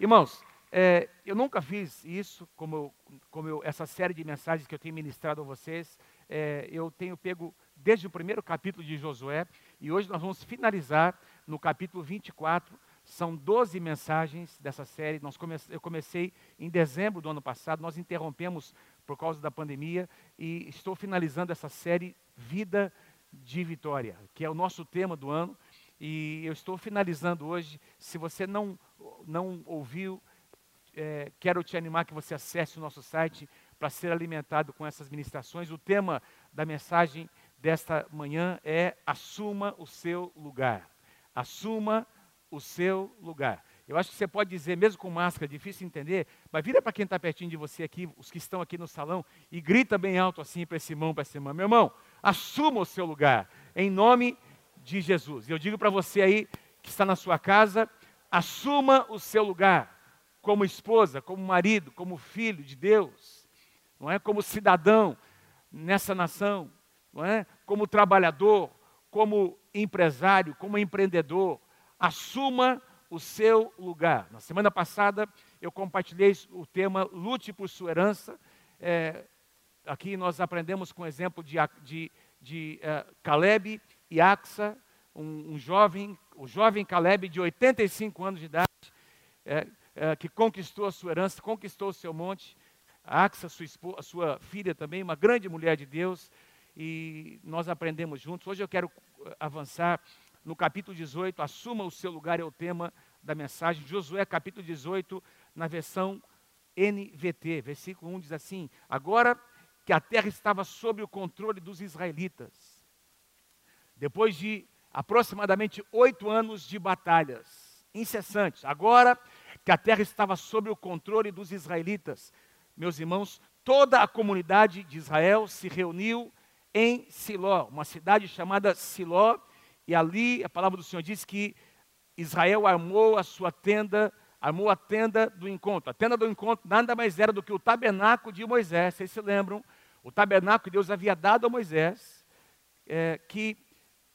Irmãos, é, eu nunca fiz isso, como, eu, como eu, essa série de mensagens que eu tenho ministrado a vocês. É, eu tenho pego desde o primeiro capítulo de Josué, e hoje nós vamos finalizar no capítulo 24. São 12 mensagens dessa série. Nós come, eu comecei em dezembro do ano passado, nós interrompemos por causa da pandemia, e estou finalizando essa série Vida de Vitória, que é o nosso tema do ano. E eu estou finalizando hoje. Se você não, não ouviu, é, quero te animar que você acesse o nosso site para ser alimentado com essas ministrações. O tema da mensagem desta manhã é Assuma o seu lugar. Assuma o seu lugar. Eu acho que você pode dizer, mesmo com máscara, difícil entender, mas vira para quem está pertinho de você aqui, os que estão aqui no salão, e grita bem alto assim para esse irmão, para essa irmã. Meu irmão, assuma o seu lugar, em nome de Jesus. E eu digo para você aí, que está na sua casa, assuma o seu lugar como esposa, como marido, como filho de Deus, não é? Como cidadão nessa nação, não é? Como trabalhador, como empresário, como empreendedor, assuma o seu lugar. Na semana passada eu compartilhei o tema Lute por sua herança. É, aqui nós aprendemos com o exemplo de, de, de uh, Caleb e Axa, um, um, jovem, o jovem Caleb de 85 anos de idade, é, é, que conquistou a sua herança, conquistou o seu monte. A Axa, sua, esposa, sua filha também, uma grande mulher de Deus, e nós aprendemos juntos. Hoje eu quero eh, avançar no capítulo 18, assuma o seu lugar, é o tema da mensagem. Josué, capítulo 18, na versão NVT, versículo 1 diz assim: Agora que a terra estava sob o controle dos israelitas, depois de aproximadamente oito anos de batalhas incessantes, agora que a terra estava sob o controle dos israelitas. Meus irmãos, toda a comunidade de Israel se reuniu em Siló, uma cidade chamada Siló, e ali a palavra do Senhor diz que Israel armou a sua tenda, armou a tenda do encontro. A tenda do encontro nada mais era do que o tabernáculo de Moisés, vocês se lembram? O tabernáculo que Deus havia dado a Moisés, é, que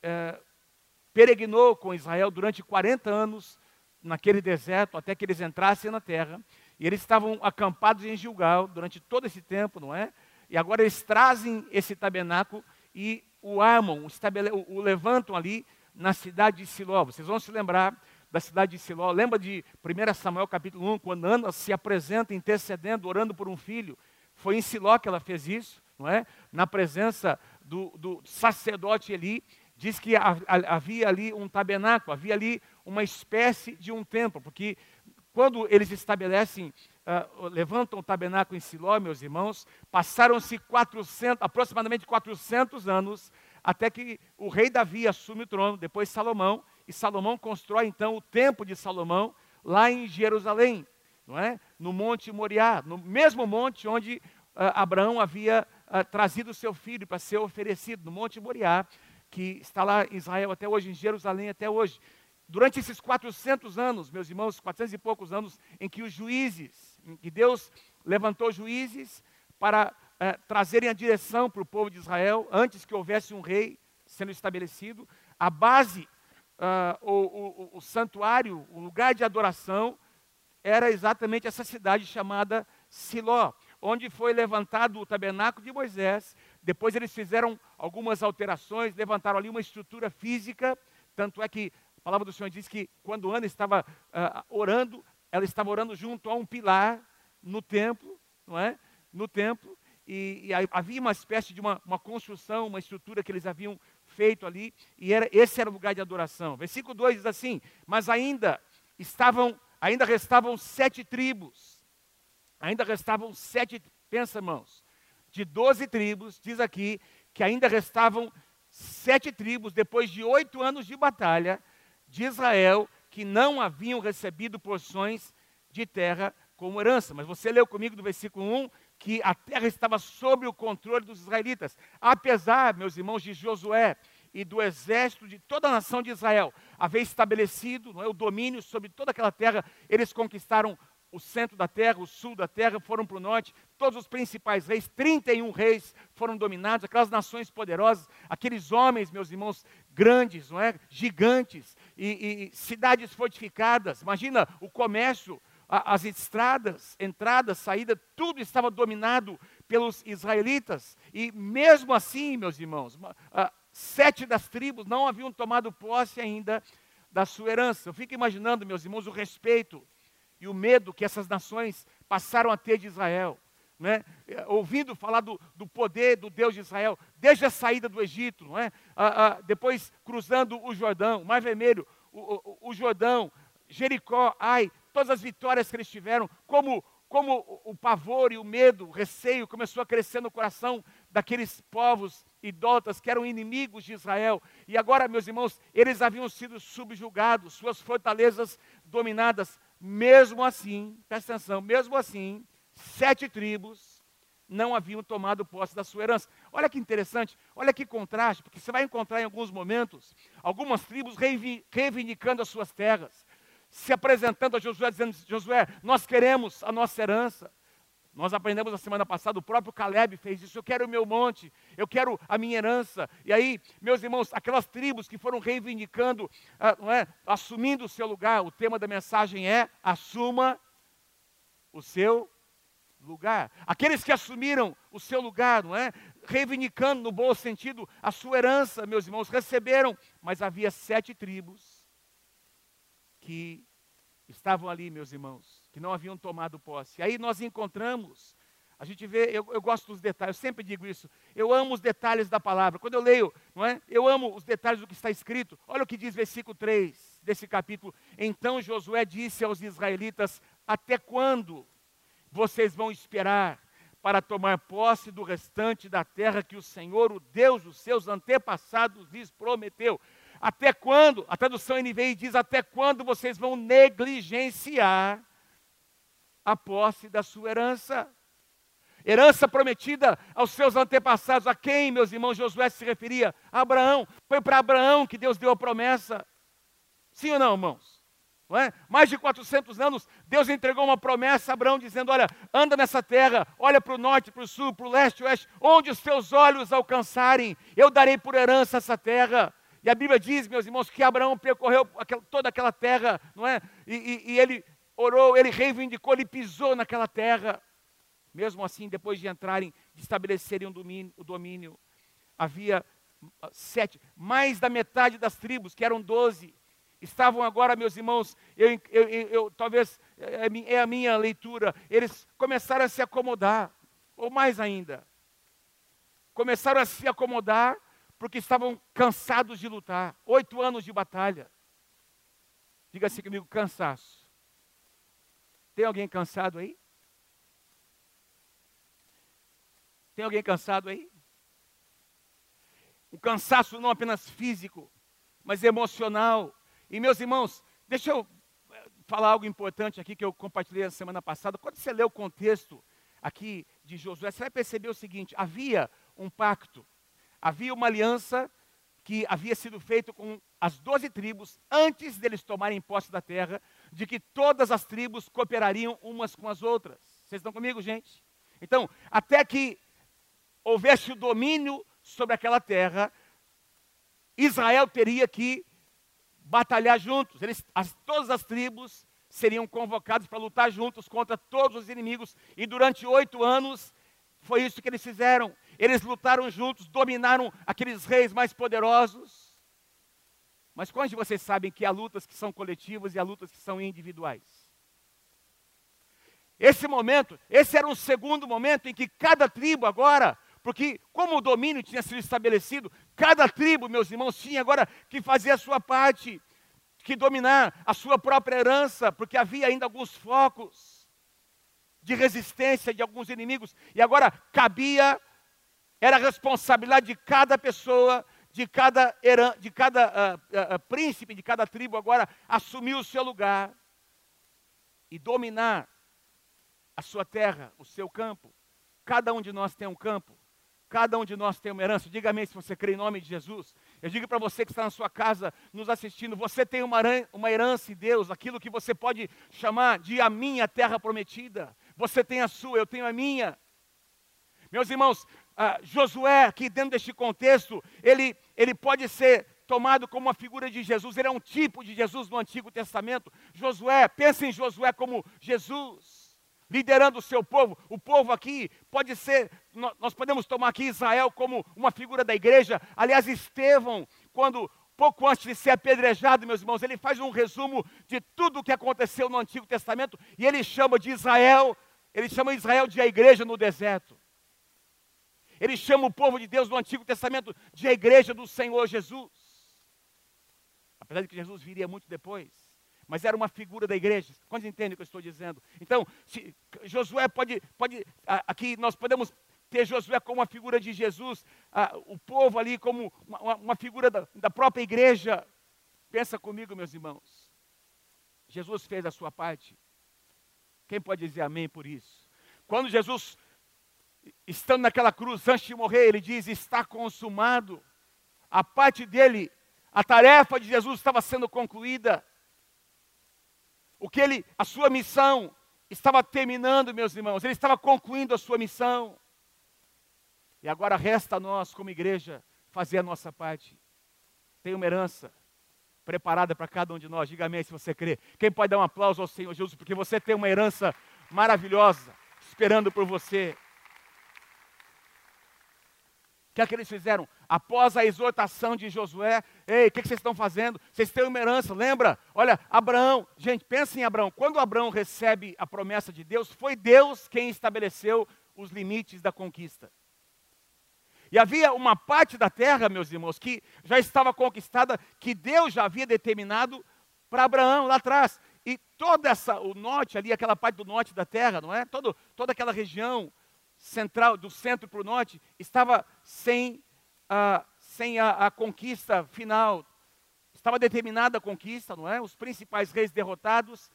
é, peregrinou com Israel durante 40 anos naquele deserto até que eles entrassem na terra. E eles estavam acampados em Gilgal durante todo esse tempo, não é? E agora eles trazem esse tabernáculo e o armam, o, o levantam ali na cidade de Siló. Vocês vão se lembrar da cidade de Siló. Lembra de 1 Samuel capítulo 1, quando Ana se apresenta intercedendo, orando por um filho. Foi em Siló que ela fez isso, não é? Na presença do, do sacerdote Eli. Diz que havia ali um tabernáculo, havia ali uma espécie de um templo, porque quando eles estabelecem, uh, levantam o tabernáculo em Siló, meus irmãos, passaram-se 400, aproximadamente 400 anos, até que o rei Davi assume o trono, depois Salomão, e Salomão constrói então o templo de Salomão lá em Jerusalém, não é? No Monte Moriá, no mesmo monte onde uh, Abraão havia uh, trazido seu filho para ser oferecido, no Monte Moriá, que está lá em Israel até hoje, em Jerusalém até hoje durante esses 400 anos, meus irmãos, 400 e poucos anos, em que os juízes, em que Deus levantou juízes para é, trazerem a direção para o povo de Israel, antes que houvesse um rei sendo estabelecido, a base, uh, o, o, o santuário, o lugar de adoração, era exatamente essa cidade chamada Siló, onde foi levantado o tabernáculo de Moisés. Depois eles fizeram algumas alterações, levantaram ali uma estrutura física, tanto é que a palavra do Senhor diz que quando Ana estava uh, orando, ela estava orando junto a um pilar no templo, não é? No templo, e, e havia uma espécie de uma, uma, construção, uma estrutura que eles haviam feito ali, e era, esse era o lugar de adoração. Versículo 2 diz assim: Mas ainda estavam, ainda restavam sete tribos, ainda restavam sete, pensa irmãos, de doze tribos, diz aqui, que ainda restavam sete tribos, depois de oito anos de batalha, de Israel que não haviam recebido porções de terra como herança. Mas você leu comigo do versículo 1 que a terra estava sob o controle dos israelitas. Apesar, meus irmãos, de Josué e do exército de toda a nação de Israel haver estabelecido não é, o domínio sobre toda aquela terra, eles conquistaram o centro da terra, o sul da terra, foram para o norte, todos os principais reis, 31 reis foram dominados, aquelas nações poderosas, aqueles homens, meus irmãos, grandes, não é? gigantes, e, e cidades fortificadas. Imagina o comércio, as estradas, entradas, saída, tudo estava dominado pelos israelitas. E mesmo assim, meus irmãos, sete das tribos não haviam tomado posse ainda da sua herança. Eu fico imaginando, meus irmãos, o respeito e o medo que essas nações passaram a ter de Israel. Né? ouvindo falar do, do, poder do Deus de Israel, desde a saída do Egito, não é? Ah, ah, depois cruzando o Jordão, o Mar Vermelho, o, o, o Jordão, Jericó, ai, todas as vitórias que eles tiveram, como, como o pavor e o medo, o receio começou a crescer no coração daqueles povos idólatras que eram inimigos de Israel. E agora, meus irmãos, eles haviam sido subjugados, suas fortalezas dominadas. Mesmo assim, presta atenção, mesmo assim, sete tribos não haviam tomado posse da sua herança. Olha que interessante, olha que contraste, porque você vai encontrar em alguns momentos algumas tribos reivindicando as suas terras, se apresentando a Josué, dizendo: Josué, nós queremos a nossa herança. Nós aprendemos na semana passada, o próprio Caleb fez isso. Eu quero o meu monte, eu quero a minha herança. E aí, meus irmãos, aquelas tribos que foram reivindicando, ah, não é, assumindo o seu lugar, o tema da mensagem é: assuma o seu lugar. Aqueles que assumiram o seu lugar, não é? Reivindicando no bom sentido a sua herança, meus irmãos, receberam, mas havia sete tribos que estavam ali, meus irmãos, que não haviam tomado posse. Aí nós encontramos, a gente vê, eu, eu, gosto dos detalhes, eu sempre digo isso, eu amo os detalhes da palavra. Quando eu leio, não é? Eu amo os detalhes do que está escrito. Olha o que diz versículo 3 desse capítulo. Então Josué disse aos israelitas: Até quando vocês vão esperar para tomar posse do restante da terra que o Senhor, o Deus dos seus antepassados, lhes prometeu. Até quando? A tradução NVI diz: até quando vocês vão negligenciar a posse da sua herança? Herança prometida aos seus antepassados. A quem, meus irmãos, Josué se referia? A Abraão. Foi para Abraão que Deus deu a promessa. Sim ou não, irmãos? Não é? Mais de 400 anos, Deus entregou uma promessa a Abraão, dizendo: Olha, anda nessa terra, olha para o norte, para o sul, para o leste, oeste, onde os teus olhos alcançarem, eu darei por herança essa terra. E a Bíblia diz, meus irmãos, que Abraão percorreu toda aquela terra, não é? E, e, e ele orou, ele reivindicou, ele pisou naquela terra. Mesmo assim, depois de entrarem, de estabelecerem um domínio, o domínio, havia sete, mais da metade das tribos, que eram doze, estavam agora, meus irmãos, eu, eu, eu, talvez é, é, é a minha leitura, eles começaram a se acomodar, ou mais ainda, começaram a se acomodar porque estavam cansados de lutar. Oito anos de batalha. Diga assim comigo: cansaço. Tem alguém cansado aí? Tem alguém cansado aí? Um cansaço não apenas físico, mas emocional, e meus irmãos, deixa eu eh, falar algo importante aqui que eu compartilhei na semana passada. Quando você lê o contexto aqui de Josué, você vai perceber o seguinte: havia um pacto, havia uma aliança que havia sido feita com as doze tribos antes deles tomarem posse da terra, de que todas as tribos cooperariam umas com as outras. Vocês estão comigo, gente? Então, até que houvesse o domínio sobre aquela terra, Israel teria que batalhar juntos. Eles, as, todas as tribos seriam convocadas para lutar juntos contra todos os inimigos. E durante oito anos foi isso que eles fizeram. Eles lutaram juntos, dominaram aqueles reis mais poderosos. Mas quantos de vocês sabem que há lutas que são coletivas e há lutas que são individuais? Esse momento, esse era um segundo momento em que cada tribo agora porque como o domínio tinha sido estabelecido, cada tribo, meus irmãos, tinha agora que fazer a sua parte, que dominar a sua própria herança, porque havia ainda alguns focos de resistência de alguns inimigos, e agora cabia, era a responsabilidade de cada pessoa, de cada, heran, de cada uh, uh, príncipe, de cada tribo, agora assumir o seu lugar e dominar a sua terra, o seu campo. Cada um de nós tem um campo. Cada um de nós tem uma herança. Diga amém se você crê em nome de Jesus. Eu digo para você que está na sua casa nos assistindo: você tem uma, uma herança em Deus, aquilo que você pode chamar de a minha terra prometida. Você tem a sua, eu tenho a minha. Meus irmãos, Josué, aqui dentro deste contexto, ele, ele pode ser tomado como uma figura de Jesus, ele é um tipo de Jesus no Antigo Testamento. Josué, pense em Josué como Jesus, liderando o seu povo. O povo aqui pode ser, nós podemos tomar aqui Israel como uma figura da igreja. Aliás, Estevão, quando pouco antes de ser apedrejado, meus irmãos, ele faz um resumo de tudo o que aconteceu no Antigo Testamento e ele chama de Israel, ele chama Israel de a igreja no deserto. Ele chama o povo de Deus no Antigo Testamento de a igreja do Senhor Jesus. Apesar de que Jesus viria muito depois, mas era uma figura da igreja. Quantos entendem o que eu estou dizendo? Então, se, Josué pode, pode, aqui nós podemos ter Josué como uma figura de Jesus, o povo ali como uma, uma figura da, da própria igreja. Pensa comigo, meus irmãos. Jesus fez a sua parte. Quem pode dizer amém por isso? Quando Jesus, estando naquela cruz, antes de morrer, ele diz: Está consumado. A parte dele, a tarefa de Jesus estava sendo concluída. O que ele, a sua missão estava terminando, meus irmãos. Ele estava concluindo a sua missão. E agora resta a nós, como igreja, fazer a nossa parte. Tem uma herança preparada para cada um de nós. Diga amém se você crê. Quem pode dar um aplauso ao Senhor Jesus, porque você tem uma herança maravilhosa esperando por você. O que é que eles fizeram? Após a exortação de Josué, ei, o que, que vocês estão fazendo? Vocês têm uma herança, lembra? Olha, Abraão, gente, pensa em Abraão. Quando Abraão recebe a promessa de Deus, foi Deus quem estabeleceu os limites da conquista. E havia uma parte da terra, meus irmãos, que já estava conquistada, que Deus já havia determinado para Abraão lá atrás. E toda essa, o norte ali, aquela parte do norte da terra, não é? Todo, toda aquela região central, do centro para o norte, estava sem, a, sem a, a conquista final. Estava determinada a conquista, não é? Os principais reis derrotados,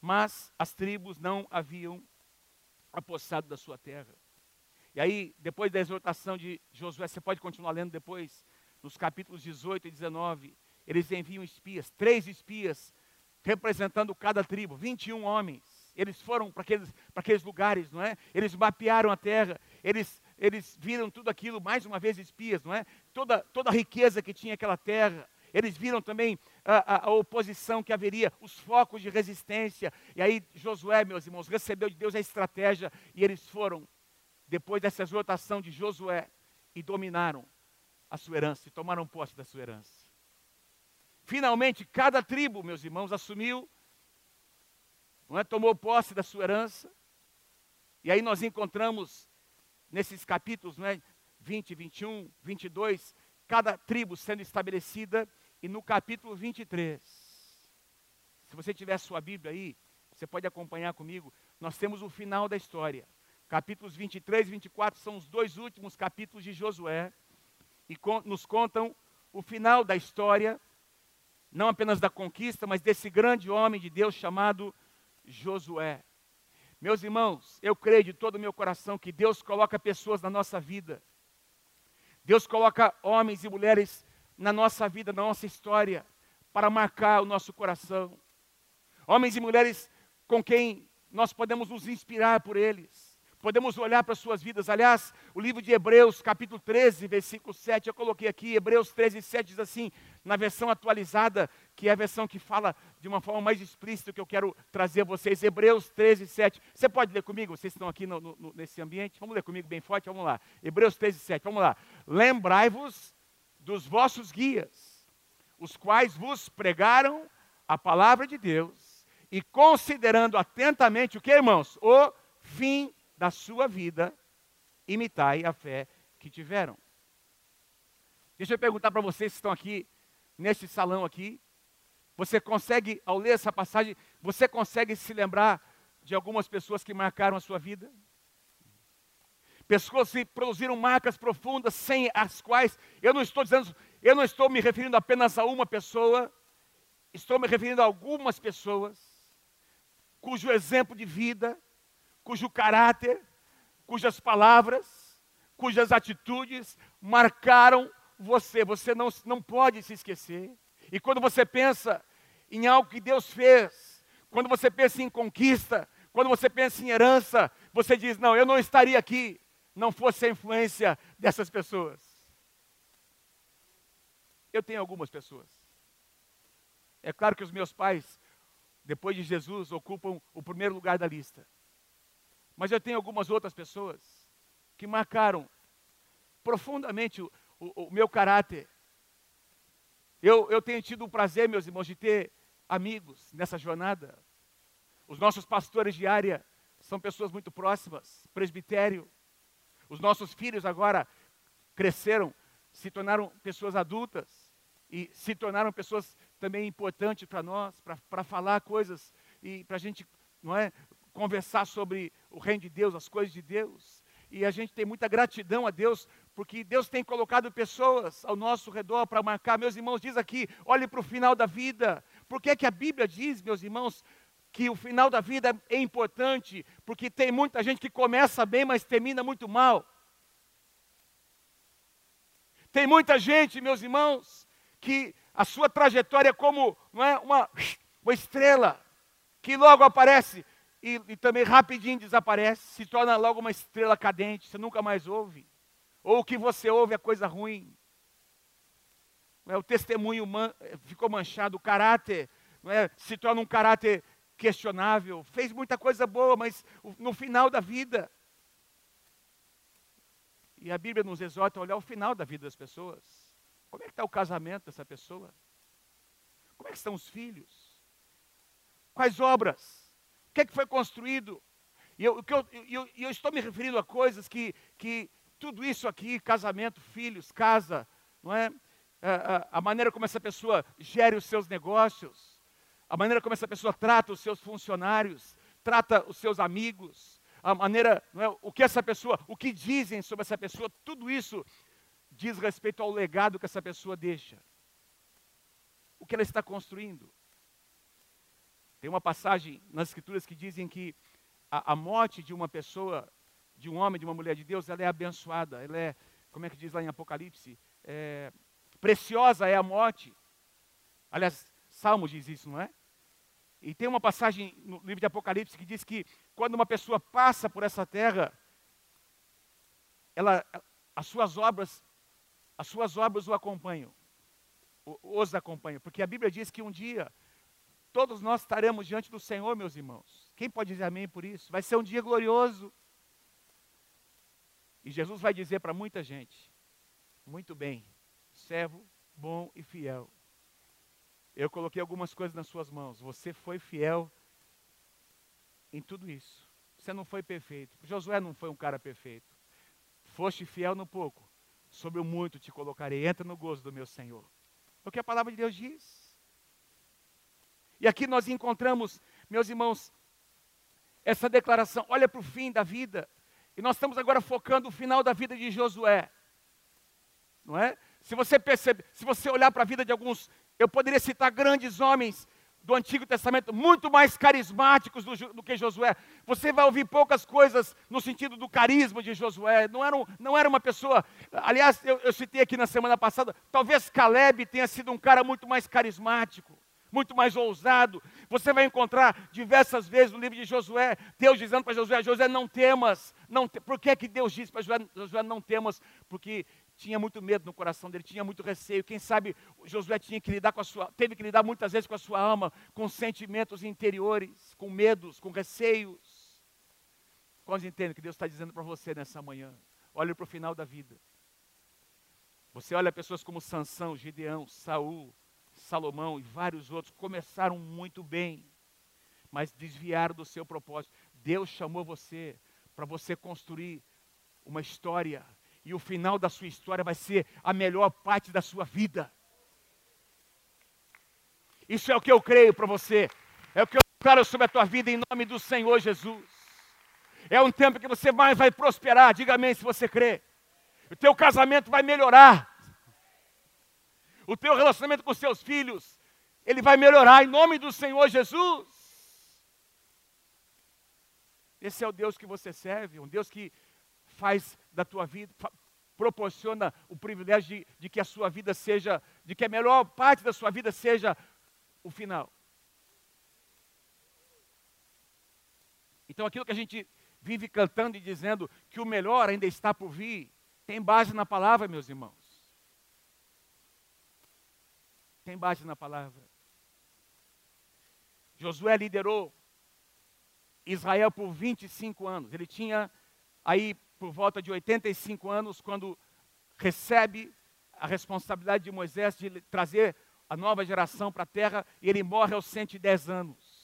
mas as tribos não haviam apossado da sua terra. E aí, depois da exortação de Josué, você pode continuar lendo depois, nos capítulos 18 e 19, eles enviam espias, três espias, representando cada tribo, 21 homens. Eles foram para aqueles, aqueles lugares, não é? Eles mapearam a terra, eles, eles viram tudo aquilo, mais uma vez espias, não é? Toda, toda a riqueza que tinha aquela terra. Eles viram também a, a, a, oposição que haveria, os focos de resistência. E aí Josué, meus irmãos, recebeu de Deus a estratégia e eles foram depois dessa exortação de Josué, e dominaram a sua herança, e tomaram posse da sua herança. Finalmente, cada tribo, meus irmãos, assumiu, não é, tomou posse da sua herança. E aí nós encontramos nesses capítulos, não é, 20, 21, 22, cada tribo sendo estabelecida, e no capítulo 23, se você tiver sua Bíblia aí, você pode acompanhar comigo, nós temos o final da história. Capítulos 23 e 24 são os dois últimos capítulos de Josué e nos contam o final da história, não apenas da conquista, mas desse grande homem de Deus chamado Josué. Meus irmãos, eu creio de todo o meu coração que Deus coloca pessoas na nossa vida. Deus coloca homens e mulheres na nossa vida, na nossa história, para marcar o nosso coração. Homens e mulheres com quem nós podemos nos inspirar por eles podemos olhar para suas vidas. Aliás, o livro de Hebreus, capítulo 13, versículo 7, eu coloquei aqui, Hebreus 13, 7 diz assim, na versão atualizada, que é a versão que fala de uma forma mais explícita que eu quero trazer a vocês. Hebreus 13, 7. Você pode ler comigo? Vocês estão aqui no, no, nesse ambiente? Vamos ler comigo bem forte? Vamos lá. Hebreus 13, 7. Vamos lá. Lembrai-vos dos vossos guias, os quais vos pregaram a palavra de Deus, e considerando atentamente o que, irmãos? O fim da sua vida, imitai a fé que tiveram. Deixa eu perguntar para vocês que estão aqui, neste salão aqui, você consegue, ao ler essa passagem, você consegue se lembrar de algumas pessoas que marcaram a sua vida? Pessoas que produziram marcas profundas, sem as quais, eu não estou dizendo, eu não estou me referindo apenas a uma pessoa, estou me referindo a algumas pessoas, cujo exemplo de vida cujo caráter, cujas palavras, cujas atitudes marcaram você. Você não, não pode se esquecer. E quando você pensa em algo que Deus fez, quando você pensa em conquista, quando você pensa em herança, você diz: Não, eu não estaria aqui, não fosse a influência dessas pessoas. Eu tenho algumas pessoas. É claro que os meus pais, depois de Jesus, ocupam o primeiro lugar da lista. Mas eu tenho algumas outras pessoas que marcaram profundamente o, o, o meu caráter. Eu, eu tenho tido o prazer, meus irmãos, de ter amigos nessa jornada. Os nossos pastores de área são pessoas muito próximas, presbitério. Os nossos filhos agora cresceram, se tornaram pessoas adultas e se tornaram pessoas também importantes para nós, para falar coisas e para a gente, não é, conversar sobre o reino de Deus, as coisas de Deus. E a gente tem muita gratidão a Deus, porque Deus tem colocado pessoas ao nosso redor para marcar. Meus irmãos, diz aqui, olhe para o final da vida. Por que, que a Bíblia diz, meus irmãos, que o final da vida é importante? Porque tem muita gente que começa bem, mas termina muito mal. Tem muita gente, meus irmãos, que a sua trajetória é como não é, uma, uma estrela que logo aparece e, e, também rapidinho desaparece, se torna logo uma estrela cadente, você nunca mais ouve. Ou o que você ouve é coisa ruim. É, o testemunho man, ficou manchado, o caráter é, se torna um caráter questionável. Fez muita coisa boa, mas no final da vida. E a Bíblia nos exorta a olhar o final da vida das pessoas. Como é que está o casamento dessa pessoa? Como é que estão os filhos? Quais obras? O que, é que foi construído? E eu, eu, eu, eu, estou me referindo a coisas que, que tudo isso aqui, casamento, filhos, casa, não é? A, a, a maneira como essa pessoa gere os seus negócios, a maneira como essa pessoa trata os seus funcionários, trata os seus amigos, a maneira, é? o que essa pessoa, o que dizem sobre essa pessoa, tudo isso diz respeito ao legado que essa pessoa deixa. O que ela está construindo. Tem uma passagem nas Escrituras que dizem que a, a, morte de uma pessoa, de um homem, de uma mulher de Deus, ela é abençoada. Ela é, como é que diz lá em Apocalipse? É, preciosa é a morte. Aliás, Salmos diz isso, não é? E tem uma passagem no livro de Apocalipse que diz que quando uma pessoa passa por essa terra, ela, as suas obras, as suas obras o acompanham, os acompanham, porque a Bíblia diz que um dia Todos nós estaremos diante do Senhor, meus irmãos. Quem pode dizer amém por isso? Vai ser um dia glorioso. E Jesus vai dizer para muita gente: Muito bem, servo bom e fiel. Eu coloquei algumas coisas nas suas mãos. Você foi fiel em tudo isso. Você não foi perfeito. Josué não foi um cara perfeito. Foste fiel no pouco, sobre o muito te colocarei. Entra no gozo do meu Senhor. É o que a palavra de Deus diz. E aqui nós encontramos, meus irmãos, essa declaração: olha para o fim da vida. E nós estamos agora focando o final da vida de Josué. Não é? Se você percebe, se você olhar para a vida de alguns, eu poderia citar grandes homens do Antigo Testamento, muito mais carismáticos do, do, que Josué. Você vai ouvir poucas coisas no sentido do carisma de Josué. Não era, um, não era uma pessoa. Aliás, eu, eu citei aqui na semana passada, talvez Caleb tenha sido um cara muito mais carismático muito mais ousado. Você vai encontrar diversas vezes no livro de Josué, Deus dizendo para Josué, Josué, não temas. Não te... Por que, que Deus disse para Josué, Josué, não temas? Porque tinha muito medo no coração dele, tinha muito receio. Quem sabe Josué tinha que lidar com a sua, teve que lidar muitas vezes com a sua alma, com sentimentos interiores, com medos, com receios. Quantos entendem que Deus está dizendo para você nessa manhã? Olhe para o final da vida. Você olha pessoas como Sansão, Gideão, Saul, Salomão e vários outros começaram muito bem, mas desviaram do seu propósito. Deus chamou você para você construir uma história, e o final da sua história vai ser a melhor parte da sua vida. Isso é o que eu creio para você, é o que eu declaro sobre a tua vida em nome do Senhor Jesus. É um tempo que você mais vai prosperar, diga amém se você crê. O teu casamento vai melhorar, o teu relacionamento com seus filhos, ele vai melhorar em nome do Senhor Jesus. Esse é o Deus que você serve, um Deus que faz da tua vida, proporciona o privilégio de, de, que a sua vida seja, de que a melhor parte da sua vida seja o final. Então aquilo que a gente vive cantando e dizendo que o melhor ainda está por vir, tem base na palavra, meus irmãos. Tem base na palavra. Josué liderou Israel por 25 anos. Ele tinha aí por volta de 85 anos quando recebe a responsabilidade de Moisés de trazer a nova geração para a terra e ele morre aos 110 anos.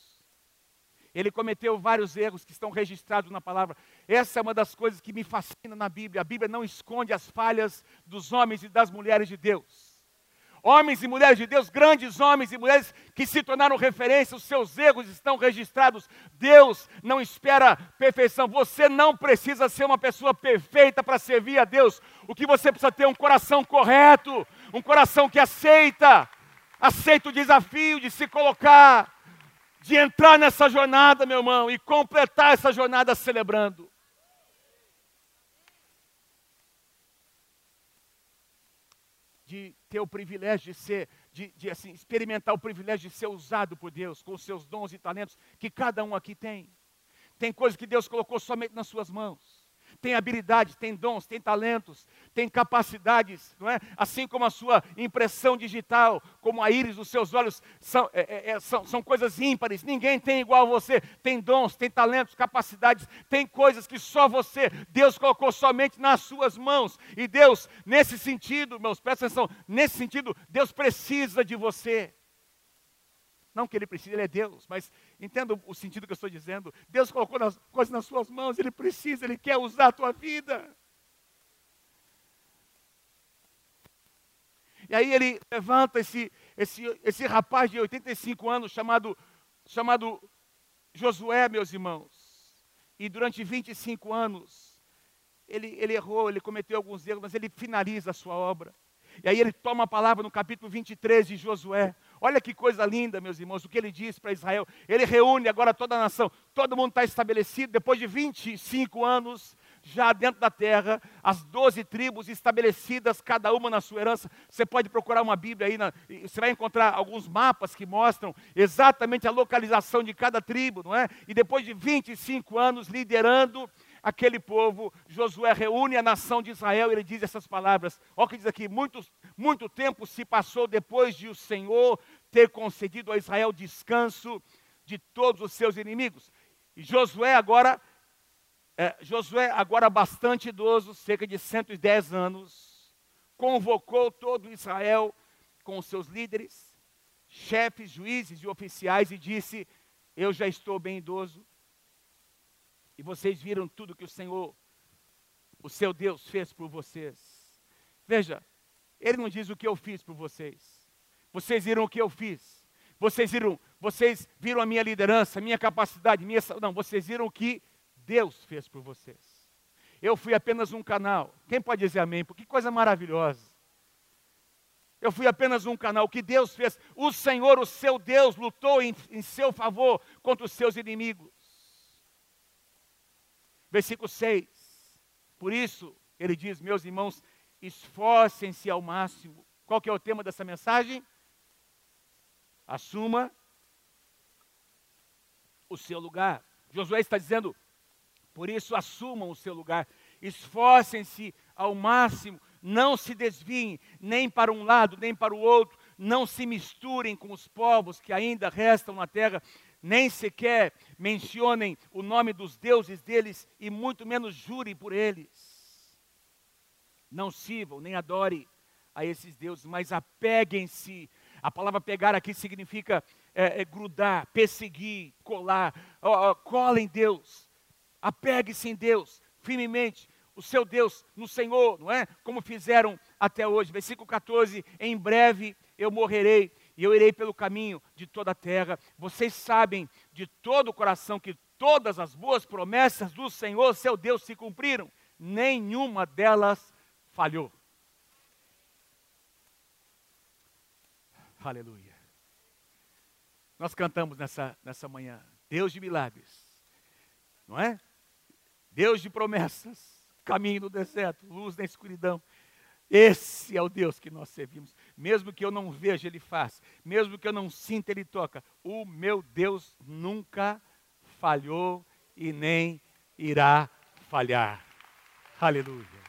Ele cometeu vários erros que estão registrados na palavra. Essa é uma das coisas que me fascina na Bíblia. A Bíblia não esconde as falhas dos homens e das mulheres de Deus homens e mulheres de Deus, grandes homens e mulheres que se tornaram referência, os seus erros estão registrados. Deus não espera perfeição. Você não precisa ser uma pessoa perfeita para servir a Deus. O que você precisa ter é um coração correto, um coração que aceita, aceita o desafio de se colocar, de entrar nessa jornada, meu irmão, e completar essa jornada celebrando. De ter o privilégio de ser, de, de assim, experimentar o privilégio de ser usado por Deus com os seus dons e talentos que cada um aqui tem. Tem coisas que Deus colocou somente nas suas mãos tem habilidades, tem dons, tem talentos, tem capacidades, não é? Assim como a sua impressão digital, como a íris dos seus olhos, são, é, é, é, são, são coisas ímpares. Ninguém tem igual a você. Tem dons, tem talentos, capacidades, tem coisas que só você, Deus colocou somente nas suas mãos. E Deus, nesse sentido, meus, presta atenção, nesse sentido, Deus precisa de você. Não que ele precise, ele é Deus, mas entenda o sentido que eu estou dizendo. Deus colocou as coisas nas suas mãos, ele precisa, ele quer usar a tua vida. E aí ele levanta esse, esse, esse rapaz de 85 anos chamado, chamado Josué, meus irmãos. E durante 25 anos, ele, ele errou, ele cometeu alguns erros, mas ele finaliza a sua obra. E aí ele toma a palavra no capítulo 23 de Josué. Olha que coisa linda, meus irmãos, o que ele diz para Israel. Ele reúne agora toda a nação. Todo mundo está estabelecido. Depois de 25 anos, já dentro da terra, as 12 tribos estabelecidas, cada uma na sua herança. Você pode procurar uma Bíblia aí, na, você vai encontrar alguns mapas que mostram exatamente a localização de cada tribo, não é? E depois de 25 anos liderando aquele povo, Josué reúne a nação de Israel e ele diz essas palavras. Olha o que diz aqui: muito, muito tempo se passou depois de o Senhor ter concedido a Israel descanso de todos os seus inimigos. E Josué agora, é, Josué agora bastante idoso, cerca de 110 anos, convocou todo Israel com os seus líderes, chefes, juízes e oficiais e disse: Eu já estou bem idoso e vocês viram tudo que o Senhor, o seu Deus, fez por vocês. Veja, ele não diz o que eu fiz por vocês. Vocês viram o que eu fiz. Vocês viram, vocês viram a minha liderança, a minha capacidade, minha não, vocês viram o que Deus fez por vocês. Eu fui apenas um canal. Quem pode dizer amém? Porque que coisa maravilhosa. Eu fui apenas um canal. O que Deus fez? O Senhor, o seu Deus, lutou em, em seu favor contra os seus inimigos. Versículo 6. Por isso, ele diz, meus irmãos, esforcem-se ao máximo. Qual que é o tema dessa mensagem? Assuma o seu lugar. Josué está dizendo, por isso assumam o seu lugar. Esforcem-se ao máximo, não se desviem nem para um lado, nem para o outro, não se misturem com os povos que ainda restam na terra, nem sequer mencionem o nome dos deuses deles e muito menos jurem por eles. Não sirvam nem adorem a esses deuses, mas apeguem-se. A palavra pegar aqui significa é, é, grudar, perseguir, colar. Cola em Deus, apegue-se em Deus firmemente, o seu Deus no Senhor, não é? Como fizeram até hoje. Versículo 14: Em breve eu morrerei e eu irei pelo caminho de toda a terra. Vocês sabem de todo o coração que todas as boas promessas do Senhor, seu Deus, se cumpriram, nenhuma delas falhou. Aleluia. Nós cantamos nessa, nessa manhã, Deus de milagres, não é? Deus de promessas, caminho no deserto, luz na escuridão. Esse é o Deus que nós servimos. Mesmo que eu não veja, Ele faz. Mesmo que eu não sinta, Ele toca. O meu Deus nunca falhou e nem irá falhar. Aleluia.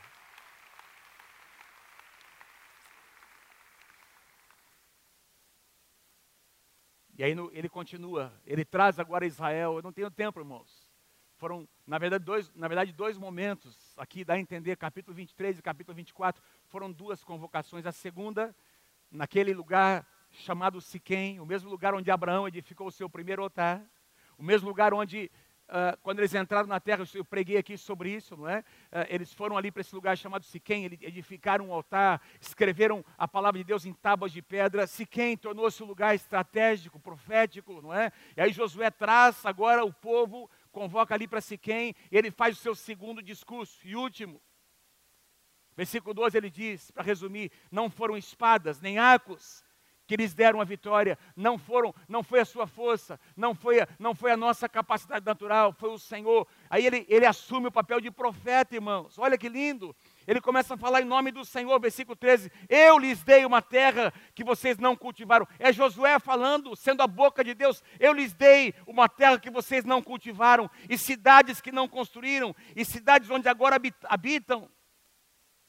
E aí ele continua, ele traz agora Israel. Eu não tenho tempo, irmãos. Foram, na verdade, dois, na verdade, dois momentos. Aqui dá a entender, capítulo 23 e capítulo 24, foram duas convocações. A segunda, naquele lugar chamado Siquém, o mesmo lugar onde Abraão edificou o seu primeiro altar, o mesmo lugar onde Uh, quando eles entraram na terra, eu preguei aqui sobre isso, não é? Uh, eles foram ali para esse lugar chamado Siquém, edificaram um altar, escreveram a palavra de Deus em tábuas de pedra. Siquém tornou-se um lugar estratégico, profético, não é? E aí Josué traz agora o povo, convoca ali para Siquém, e ele faz o seu segundo discurso e último. Versículo 12 ele diz, para resumir: não foram espadas nem arcos, que lhes deram a vitória, não foram, não foi a sua força, não foi a, não foi a nossa capacidade natural, foi o Senhor. Aí ele, ele assume o papel de profeta, irmãos. Olha que lindo. Ele começa a falar em nome do Senhor, versículo 13: Eu lhes dei uma terra que vocês não cultivaram. É Josué falando, sendo a boca de Deus: Eu lhes dei uma terra que vocês não cultivaram, e cidades que não construíram, e cidades onde agora habitam.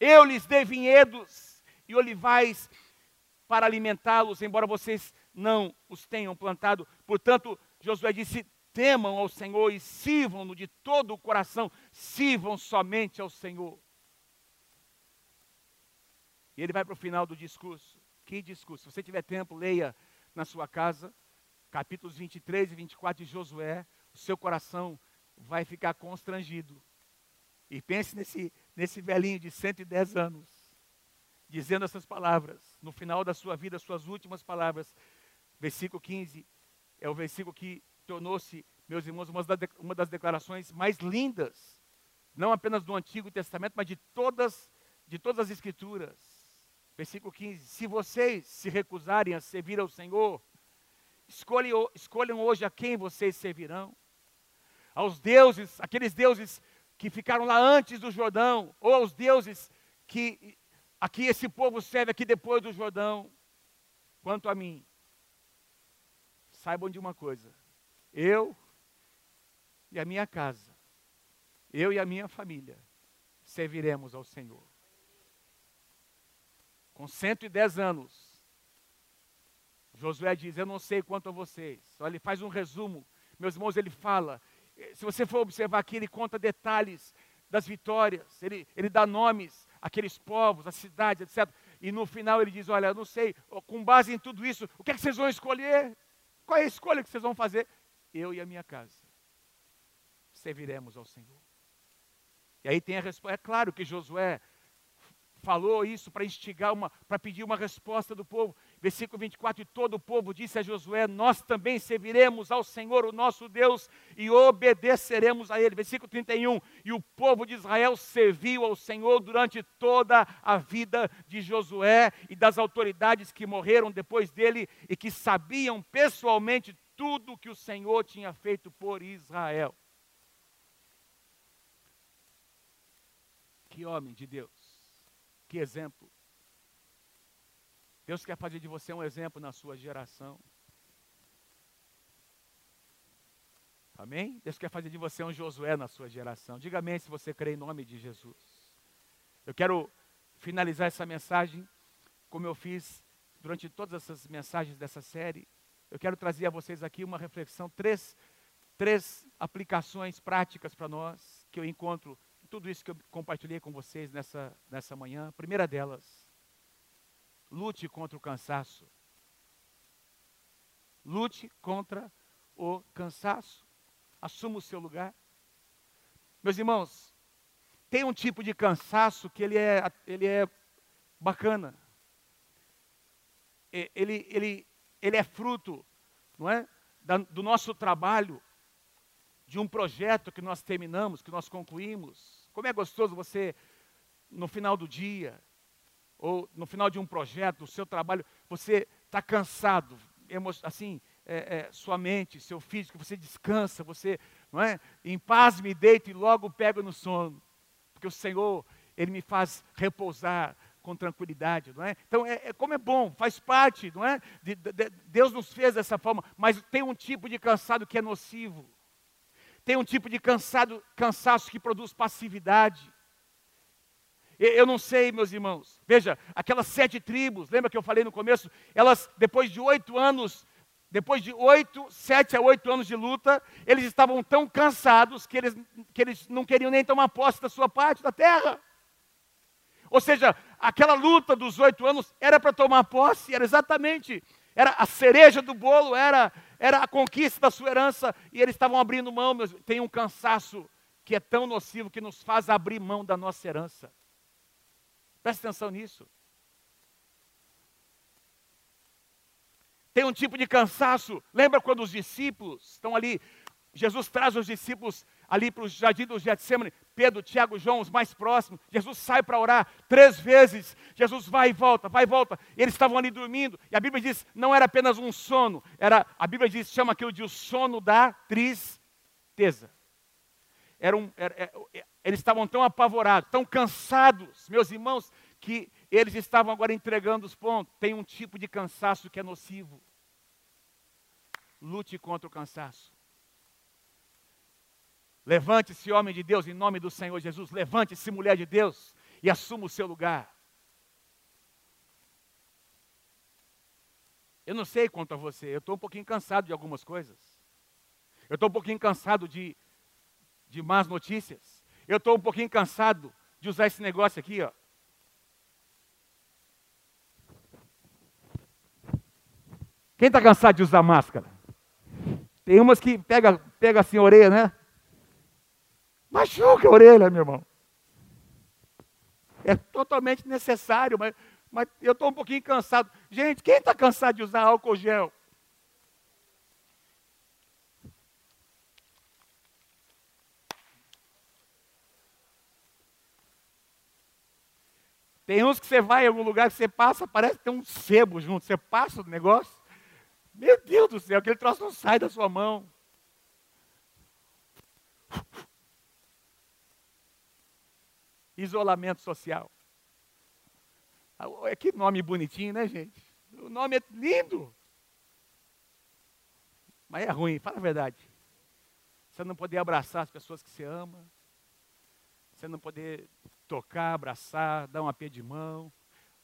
Eu lhes dei vinhedos e olivais para alimentá-los, embora vocês não os tenham plantado. Portanto, Josué disse: temam ao Senhor e sirvam-no de todo o coração, sirvam somente ao Senhor. E ele vai para o final do discurso. Que discurso? Se você tiver tempo, leia na sua casa, capítulos 23 e 24 de Josué, o seu coração vai ficar constrangido. E pense nesse, nesse velhinho de 110 anos, dizendo essas palavras, no final da sua vida, suas últimas palavras. Versículo 15 é o versículo que tornou-se, meus irmãos, uma das declarações mais lindas, não apenas do Antigo Testamento, mas de todas, de todas as Escrituras. Versículo 15: Se vocês se recusarem a servir ao Senhor, escolham, hoje a quem vocês servirão. Aos deuses, aqueles deuses que ficaram lá antes do Jordão, ou aos deuses que Aqui esse povo serve aqui depois do Jordão. Quanto a mim, saibam de uma coisa: eu e a minha casa, eu e a minha família, serviremos ao Senhor. Com 110 anos, Josué diz: Eu não sei quanto a vocês. Olha, ele faz um resumo. Meus irmãos, ele fala. Se você for observar aqui, ele conta detalhes das vitórias, ele, ele dá nomes aqueles povos, as cidades, etc. E no final ele diz: Olha, eu não sei, com base em tudo isso, o que é que vocês vão escolher? Qual é a escolha que vocês vão fazer? Eu e a minha casa serviremos ao Senhor. E aí tem a resposta. É claro que Josué falou isso para instigar uma, para pedir uma resposta do povo. Versículo 24: E todo o povo disse a Josué: Nós também serviremos ao Senhor, o nosso Deus, e obedeceremos a Ele. Versículo 31: E o povo de Israel serviu ao Senhor durante toda a vida de Josué e das autoridades que morreram depois dele e que sabiam pessoalmente tudo o que o Senhor tinha feito por Israel. Que homem de Deus, que exemplo. Deus quer fazer de você um exemplo na sua geração. Amém? Deus quer fazer de você um Josué na sua geração. Diga amém se você crê em nome de Jesus. Eu quero finalizar essa mensagem como eu fiz durante todas essas mensagens dessa série. Eu quero trazer a vocês aqui uma reflexão, três, três aplicações práticas para nós que eu encontro tudo isso que eu compartilhei com vocês nessa, nessa manhã. A primeira delas, Lute contra o cansaço. Lute contra o cansaço. Assuma o seu lugar. Meus irmãos, tem um tipo de cansaço que ele é, ele é bacana. Ele, ele, ele é fruto, não é? Do nosso trabalho, de um projeto que nós terminamos, que nós concluímos. Como é gostoso você, no final do dia, ou no final de um projeto, do seu trabalho, você está cansado, assim, é, é, sua mente, seu físico, você descansa, você, não é? Em paz me deito e logo pego no sono, porque o Senhor, Ele me faz repousar com tranquilidade, não é? Então, é, é como é bom, faz parte, não é? De, de, de, Deus nos fez dessa forma, mas tem um tipo de cansado que é nocivo, tem um tipo de cansado, cansaço que produz passividade, eu não sei, meus irmãos. Veja, aquelas sete tribos, lembra que eu falei no começo? Elas, depois de oito anos depois de oito, sete a oito anos de luta, eles estavam tão cansados que eles, que eles não queriam nem tomar posse da sua parte da terra. Ou seja, aquela luta dos oito anos era para tomar posse, era exatamente, era a cereja do bolo, era, era a conquista da sua herança, e eles estavam abrindo mão, meus, tem um cansaço que é tão nocivo que nos faz abrir mão da nossa herança. Preste atenção nisso. Tem um tipo de cansaço. Lembra quando os discípulos estão ali? Jesus traz os discípulos ali para o jardim do Getsemane. Pedro, Tiago, João, os mais próximos. Jesus sai para orar três vezes. Jesus vai e volta, vai e volta. Eles estavam ali dormindo. E a Bíblia diz, não era apenas um sono. Era, a Bíblia diz, chama aquilo de o sono da tristeza. Era um, era, era, é, eles estavam tão apavorados, tão cansados, meus irmãos, que eles estavam agora entregando os pontos. Tem um tipo de cansaço que é nocivo. Lute contra o cansaço. Levante-se, homem de Deus, em nome do Senhor Jesus. Levante-se, mulher de Deus, e assuma o seu lugar. Eu não sei quanto a você, eu estou um pouquinho cansado de algumas coisas. Eu estou um pouquinho cansado de, de más notícias. Eu estou um pouquinho cansado de usar esse negócio aqui, ó. Quem está cansado de usar máscara? Tem umas que pega, pega assim a orelha, né? Machuca a orelha, meu irmão. É totalmente necessário, mas, mas eu estou um pouquinho cansado. Gente, quem está cansado de usar álcool gel? Tem uns que você vai em algum lugar que você passa, parece que tem um sebo junto. Você passa o negócio, meu Deus do céu, aquele troço não sai da sua mão. Isolamento social. É que nome bonitinho, né, gente? O nome é lindo. Mas é ruim, fala a verdade. Você não poder abraçar as pessoas que você ama. Você não poder tocar, abraçar, dar um apê de mão.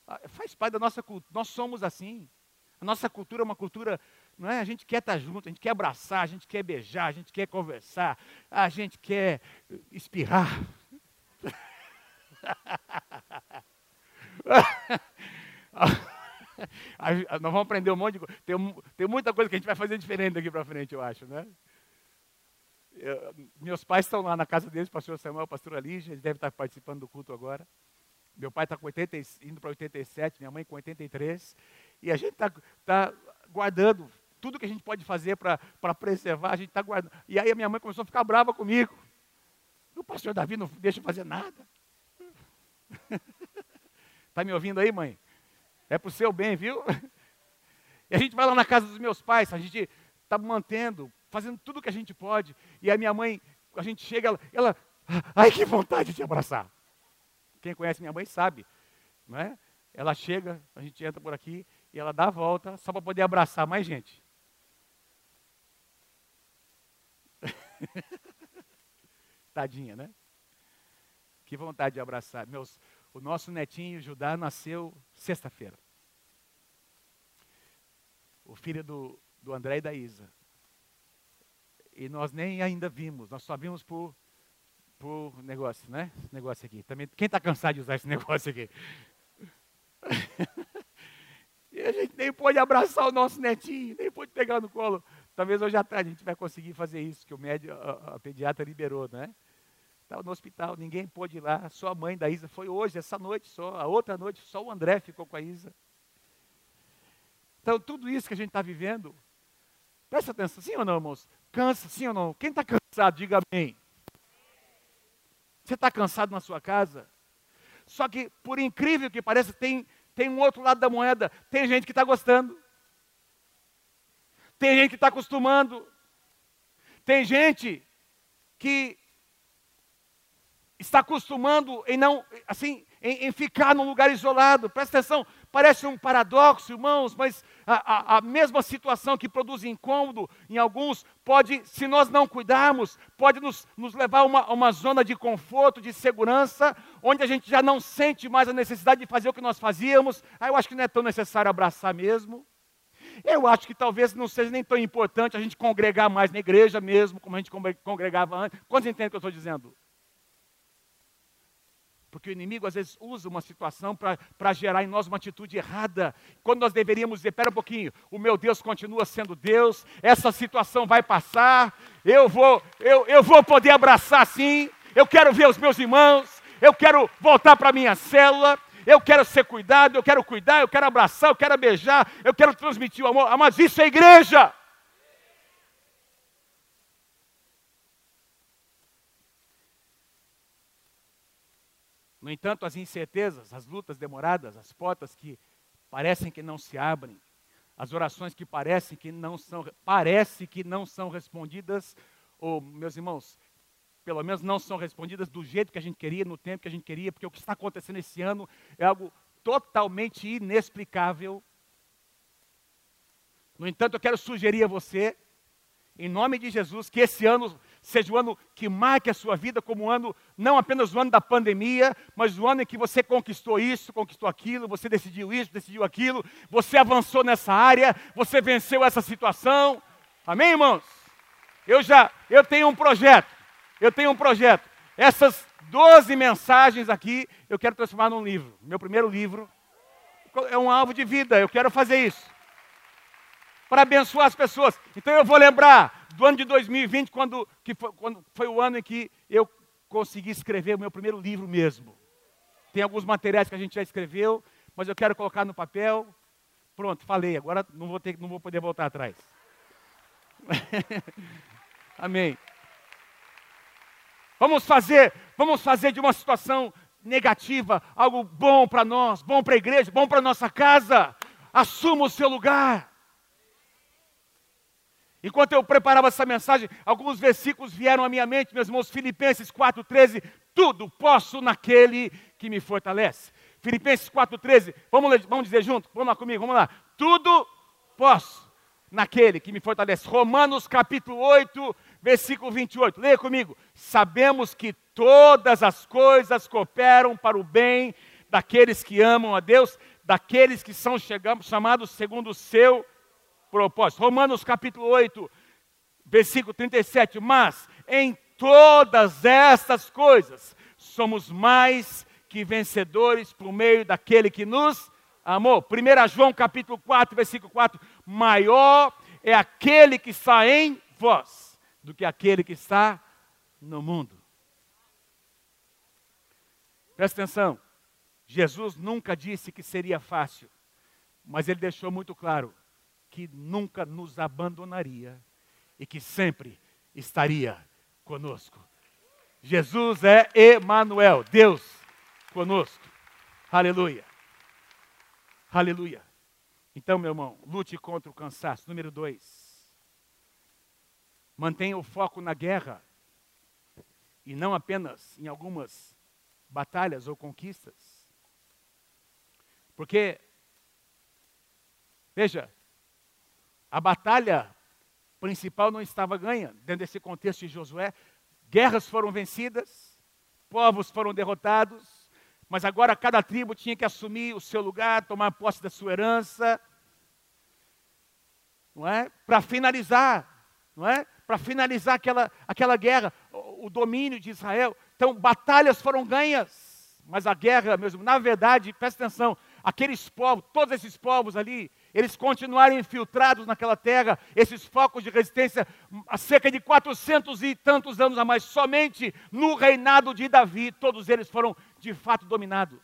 Ah, faz parte da nossa cultura. Nós somos assim. A nossa cultura é uma cultura, não é? A gente quer estar junto, a gente quer abraçar, a gente quer beijar, a gente quer conversar, a gente quer espirrar. Nós vamos aprender um monte de coisa. Tem, tem, muita coisa que a gente vai fazer diferente daqui para frente, eu acho, né? Eu, meus pais estão lá na casa deles, pastor Samuel, pastor Lígia, eles devem estar participando do culto agora. Meu pai está com 80, indo para 87, minha mãe com 83. E a gente está tá guardando tudo que a gente pode fazer para preservar, a gente está guardando. E aí a minha mãe começou a ficar brava comigo. O pastor Davi não deixa fazer nada. Está me ouvindo aí, mãe? É para o seu bem, viu? E a gente vai lá na casa dos meus pais, a gente está mantendo, fazendo tudo o que a gente pode. E a minha mãe, a gente chega, ela, ela, ai que vontade de abraçar. Quem conhece minha mãe sabe, não é? Ela chega, a gente entra por aqui, e ela dá a volta só para poder abraçar mais gente. Tadinha, né? Que vontade de abraçar. Meus, o nosso netinho Judá nasceu sexta-feira. O filho do, do André e da Isa. E nós nem ainda vimos, nós só vimos por, por negócio, né? Esse negócio aqui. Também, quem está cansado de usar esse negócio aqui? E a gente nem pode abraçar o nosso netinho, nem pode pegar no colo. Talvez hoje à tarde a gente vai conseguir fazer isso, que o médico, a, a pediatra liberou, né? Estava no hospital, ninguém pôde ir lá, só a mãe da Isa foi hoje, essa noite só, a outra noite só o André ficou com a Isa. Então, tudo isso que a gente está vivendo, presta atenção, sim ou não, irmãos? Cansa, sim ou não? Quem está cansado, diga amém. Você está cansado na sua casa? Só que, por incrível que pareça, tem tem um outro lado da moeda. Tem gente que está gostando. Tem gente que está acostumando. Tem gente que está acostumando em não, assim, em, em, ficar num lugar isolado. Presta atenção, parece um paradoxo, irmãos, mas a, a, a, mesma situação que produz incômodo em alguns pode, se nós não cuidarmos, pode nos, nos levar a uma, uma zona de conforto, de segurança, onde a gente já não sente mais a necessidade de fazer o que nós fazíamos. Ah, eu acho que não é tão necessário abraçar mesmo. Eu acho que talvez não seja nem tão importante a gente congregar mais na igreja mesmo, como a gente congregava antes. Quantos entendem o que eu estou dizendo? Porque o inimigo às vezes usa uma situação para gerar em nós uma atitude errada. Quando nós deveríamos dizer, espera um pouquinho, o meu Deus continua sendo Deus, essa situação vai passar, eu vou, eu, eu vou poder abraçar sim, eu quero ver os meus irmãos, eu quero voltar para a minha célula, eu quero ser cuidado, eu quero cuidar, eu quero abraçar, eu quero beijar, eu quero transmitir o amor. Mas isso é igreja. No entanto, as incertezas, as lutas demoradas, as portas que parecem que não se abrem, as orações que parecem que não são, parece que não são respondidas, ou, meus irmãos, pelo menos não são respondidas do jeito que a gente queria, no tempo que a gente queria, porque o que está acontecendo esse ano é algo totalmente inexplicável. No entanto, eu quero sugerir a você, em nome de Jesus, que esse ano seja o ano que marque a sua vida como um ano, não apenas o ano da pandemia, mas o ano em que você conquistou isso, conquistou aquilo, você decidiu isso, decidiu aquilo, você avançou nessa área, você venceu essa situação. Amém, irmãos? Eu já, eu tenho um projeto, eu tenho um projeto. Essas 12 mensagens aqui, eu quero transformar num livro. Meu primeiro livro é um alvo de vida, eu quero fazer isso. Para abençoar as pessoas. Então eu vou lembrar do ano de 2020, quando, que foi, quando foi o ano em que eu consegui escrever o meu primeiro livro mesmo. Tem alguns materiais que a gente já escreveu, mas eu quero colocar no papel. Pronto, falei, agora não vou, ter, não vou poder voltar atrás. Amém. Vamos fazer, vamos fazer de uma situação negativa algo bom para nós, bom para a igreja, bom para nossa casa. Assuma o seu lugar. Enquanto eu preparava essa mensagem, alguns versículos vieram à minha mente, meus irmãos, Filipenses 4,13, tudo posso naquele que me fortalece. Filipenses 4,13, vamos, vamos dizer junto? Vamos lá comigo, vamos lá. Tudo posso naquele que me fortalece. Romanos capítulo 8, versículo 28, leia comigo. Sabemos que todas as coisas cooperam para o bem daqueles que amam a Deus, daqueles que são chamados segundo o seu propósito. Romanos capítulo 8, versículo 37. Mas em todas estas coisas somos mais que vencedores por meio daquele que nos amou. 1 João capítulo 4, versículo 4. Maior é aquele que está em vós do que aquele que está no mundo. Presta atenção. Jesus nunca disse que seria fácil, mas ele deixou muito claro que nunca nos abandonaria e que sempre estaria conosco. Jesus é Emanuel, Deus conosco. Aleluia. Aleluia. Então, meu irmão, lute contra o cansaço. Número dois. Mantenha o foco na guerra e não apenas em algumas batalhas ou conquistas. Porque, veja, a batalha principal não estava ganha dentro desse contexto de Josué. Guerras foram vencidas, povos foram derrotados, mas agora cada tribo tinha que assumir o seu lugar, tomar posse da sua herança, não é? Para finalizar, não é? Para finalizar aquela, aquela guerra, o, o domínio de Israel. Então, batalhas foram ganhas, mas a guerra mesmo, na verdade, presta atenção, aqueles povos, todos esses povos ali, eles continuaram infiltrados naquela terra, esses focos de resistência, há cerca de 400 e tantos anos a mais, somente no reinado de Davi, todos eles foram de fato dominados.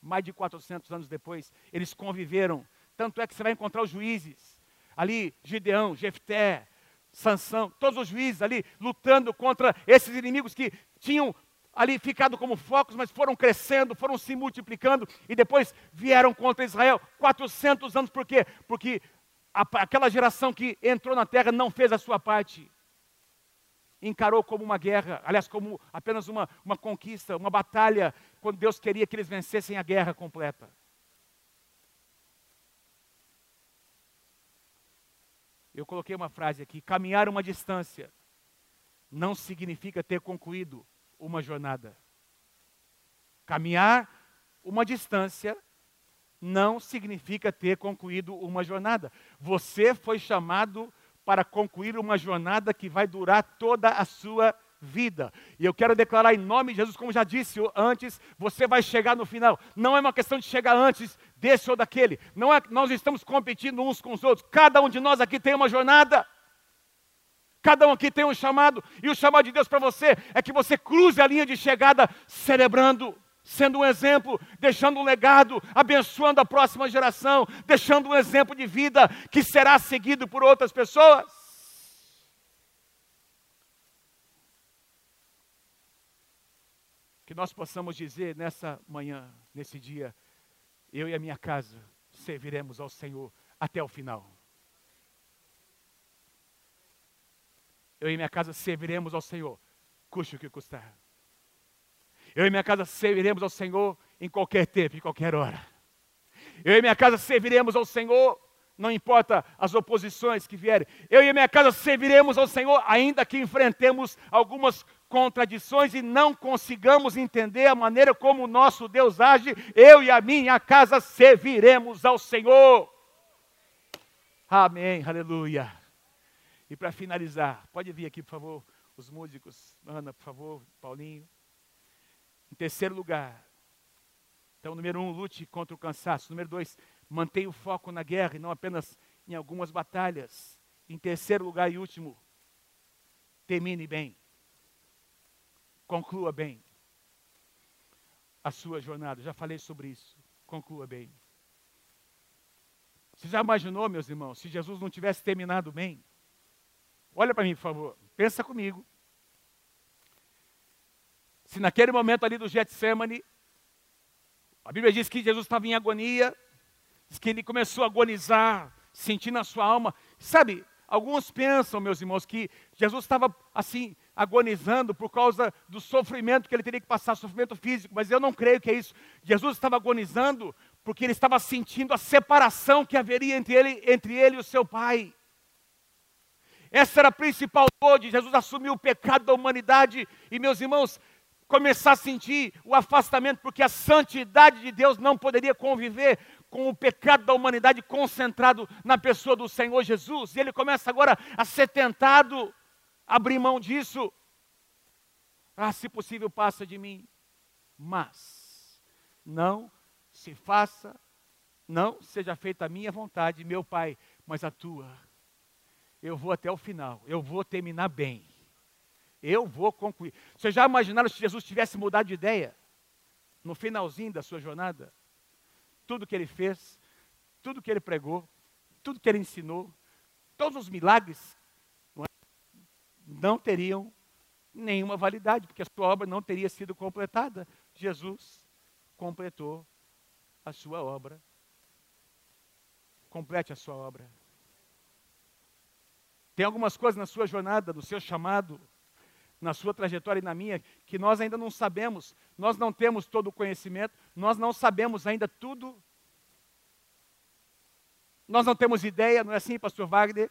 Mais de 400 anos depois, eles conviveram. Tanto é que você vai encontrar os juízes, ali, Gideão, Jefté, Sansão, todos os juízes ali lutando contra esses inimigos que tinham ali ficado como focos, mas foram crescendo, foram se multiplicando e depois vieram contra Israel 400 anos. Por quê? Porque a, aquela geração que entrou na terra não fez a sua parte. Encarou como uma guerra, aliás, como apenas uma, uma conquista, uma batalha, quando Deus queria que eles vencessem a guerra completa. Eu coloquei uma frase aqui: caminhar uma distância não significa ter concluído uma jornada. Caminhar uma distância não significa ter concluído uma jornada. Você foi chamado para concluir uma jornada que vai durar toda a sua vida. E eu quero declarar em nome de Jesus, como já disse antes, você vai chegar no final. Não é uma questão de chegar antes desse ou daquele. Não é nós estamos competindo uns com os outros. Cada um de nós aqui tem uma jornada. Cada um aqui tem um chamado, e o chamado de Deus para você é que você cruze a linha de chegada celebrando, sendo um exemplo, deixando um legado, abençoando a próxima geração, deixando um exemplo de vida que será seguido por outras pessoas. Que nós possamos dizer nessa manhã, nesse dia, eu e a minha casa serviremos ao Senhor até o final. Eu e minha casa serviremos ao Senhor, custe o que custar. Eu e minha casa serviremos ao Senhor em qualquer tempo, em qualquer hora. Eu e minha casa serviremos ao Senhor, não importa as oposições que vierem. Eu e minha casa serviremos ao Senhor, ainda que enfrentemos algumas contradições e não consigamos entender a maneira como o nosso Deus age, eu e a minha casa serviremos ao Senhor. Amém, aleluia. E para finalizar, pode vir aqui, por favor, os músicos, Ana, por favor, Paulinho. Em terceiro lugar, então, número um, lute contra o cansaço. Número dois, mantenha o foco na guerra e não apenas em algumas batalhas. Em terceiro lugar e último, termine bem conclua bem a sua jornada. Já falei sobre isso. Conclua bem. Você já imaginou, meus irmãos, se Jesus não tivesse terminado bem? Olha para mim, por favor. Pensa comigo. Se naquele momento ali do Getsemane, a Bíblia diz que Jesus estava em agonia, diz que ele começou a agonizar, sentindo a sua alma. Sabe, alguns pensam, meus irmãos, que Jesus estava assim, agonizando por causa do sofrimento que ele teria que passar, sofrimento físico, mas eu não creio que é isso. Jesus estava agonizando porque ele estava sentindo a separação que haveria entre ele, entre ele e o seu pai. Essa era a principal dor de Jesus assumir o pecado da humanidade e, meus irmãos, começar a sentir o afastamento, porque a santidade de Deus não poderia conviver com o pecado da humanidade concentrado na pessoa do Senhor Jesus. E ele começa agora a ser tentado abrir mão disso. Ah, se possível, passa de mim. Mas não se faça, não seja feita a minha vontade, meu Pai, mas a tua. Eu vou até o final, eu vou terminar bem. Eu vou concluir. Vocês já imaginaram se Jesus tivesse mudado de ideia no finalzinho da sua jornada? Tudo que ele fez, tudo que ele pregou, tudo que ele ensinou, todos os milagres não teriam nenhuma validade, porque a sua obra não teria sido completada. Jesus completou a sua obra. Complete a sua obra. Tem algumas coisas na sua jornada, no seu chamado, na sua trajetória e na minha, que nós ainda não sabemos. Nós não temos todo o conhecimento, nós não sabemos ainda tudo. Nós não temos ideia, não é assim, pastor Wagner?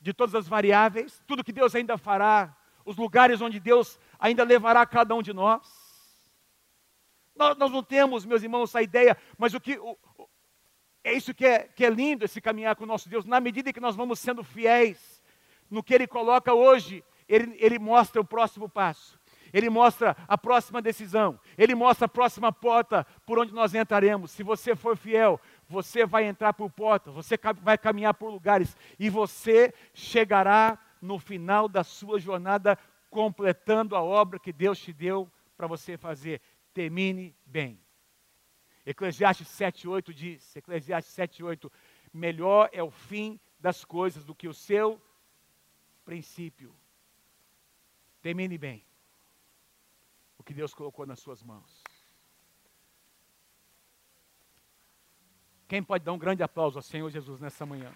de todas as variáveis, tudo que Deus ainda fará, os lugares onde Deus ainda levará cada um de nós. Nós, nós não temos, meus irmãos, essa ideia, mas o que o, é isso que é, que é lindo esse caminhar com o nosso Deus, na medida que nós vamos sendo fiéis no que Ele coloca hoje, Ele, ele mostra o próximo passo. Ele mostra a próxima decisão, ele mostra a próxima porta por onde nós entraremos. Se você for fiel, você vai entrar por portas, você vai caminhar por lugares e você chegará no final da sua jornada completando a obra que Deus te deu para você fazer. Termine bem. Eclesiastes 7:8 diz, Eclesiastes 7:8, melhor é o fim das coisas do que o seu princípio. Termine bem o que Deus colocou nas suas mãos. Quem pode dar um grande aplauso ao Senhor Jesus nessa manhã?